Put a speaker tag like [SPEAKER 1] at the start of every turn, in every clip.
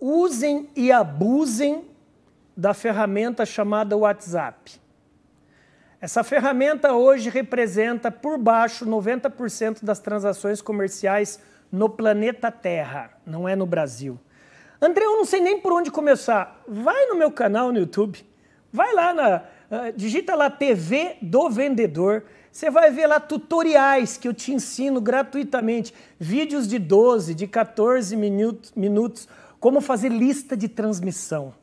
[SPEAKER 1] usem e abusem da ferramenta chamada WhatsApp. Essa ferramenta hoje representa por baixo 90% das transações comerciais no planeta Terra, não é no Brasil. André, eu não sei nem por onde começar. Vai no meu canal no YouTube, vai lá na. Uh, digita lá TV do Vendedor. Você vai ver lá tutoriais que eu te ensino gratuitamente, vídeos de 12, de 14 minutos, minutos como fazer lista de transmissão.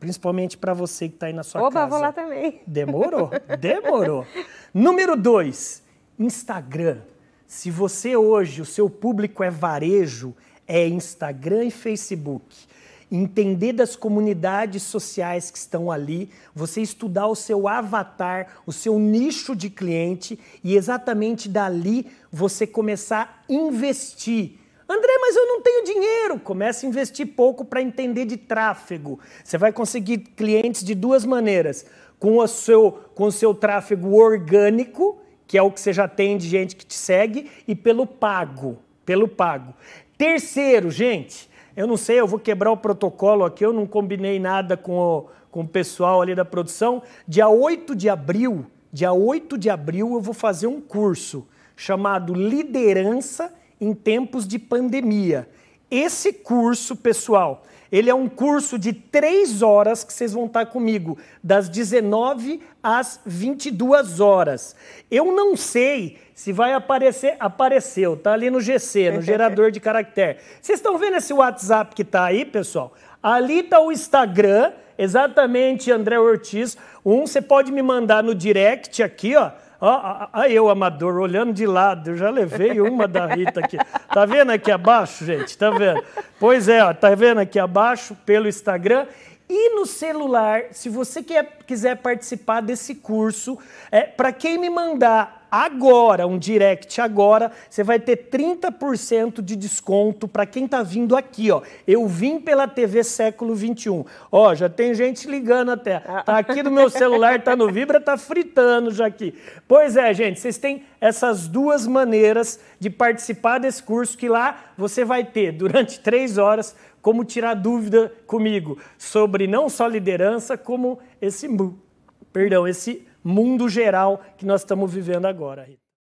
[SPEAKER 1] Principalmente para você que está aí na sua
[SPEAKER 2] Opa,
[SPEAKER 1] casa.
[SPEAKER 2] vou lá também.
[SPEAKER 1] Demorou, demorou. Número dois, Instagram. Se você hoje, o seu público é varejo, é Instagram e Facebook. Entender das comunidades sociais que estão ali, você estudar o seu avatar, o seu nicho de cliente e exatamente dali você começar a investir André, mas eu não tenho dinheiro. Comece a investir pouco para entender de tráfego. Você vai conseguir clientes de duas maneiras: com o seu, com o seu tráfego orgânico, que é o que você já tem de gente que te segue, e pelo pago. Pelo pago. Terceiro, gente, eu não sei, eu vou quebrar o protocolo aqui, eu não combinei nada com o, com o pessoal ali da produção. Dia 8 de abril, dia 8 de abril, eu vou fazer um curso chamado Liderança em tempos de pandemia. Esse curso, pessoal, ele é um curso de três horas que vocês vão estar comigo, das 19 às 22 horas. Eu não sei se vai aparecer, apareceu, tá ali no GC, no gerador de caractere. Vocês estão vendo esse WhatsApp que tá aí, pessoal? Ali tá o Instagram, exatamente André Ortiz. Um, você pode me mandar no direct aqui, ó Ó, eu, amador, olhando de lado, eu já levei uma da Rita aqui. Tá vendo aqui abaixo, gente? Tá vendo? Pois é, ó, tá vendo aqui abaixo pelo Instagram. E no celular, se você quer, quiser participar desse curso, é, para quem me mandar agora, um direct agora, você vai ter 30% de desconto para quem está vindo aqui, ó. Eu vim pela TV Século 21. Ó, já tem gente ligando até. Tá aqui no meu celular, tá no Vibra, tá fritando já aqui. Pois é, gente, vocês têm essas duas maneiras de participar desse curso que lá você vai ter durante três horas como tirar dúvida comigo sobre não só liderança, como esse, perdão, esse mundo geral que nós estamos vivendo agora.